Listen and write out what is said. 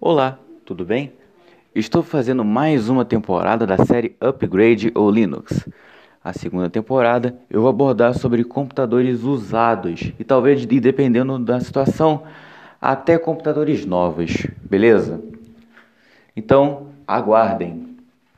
Olá, tudo bem? Estou fazendo mais uma temporada da série Upgrade ou Linux. A segunda temporada eu vou abordar sobre computadores usados e talvez, dependendo da situação, até computadores novos, beleza? Então, aguardem!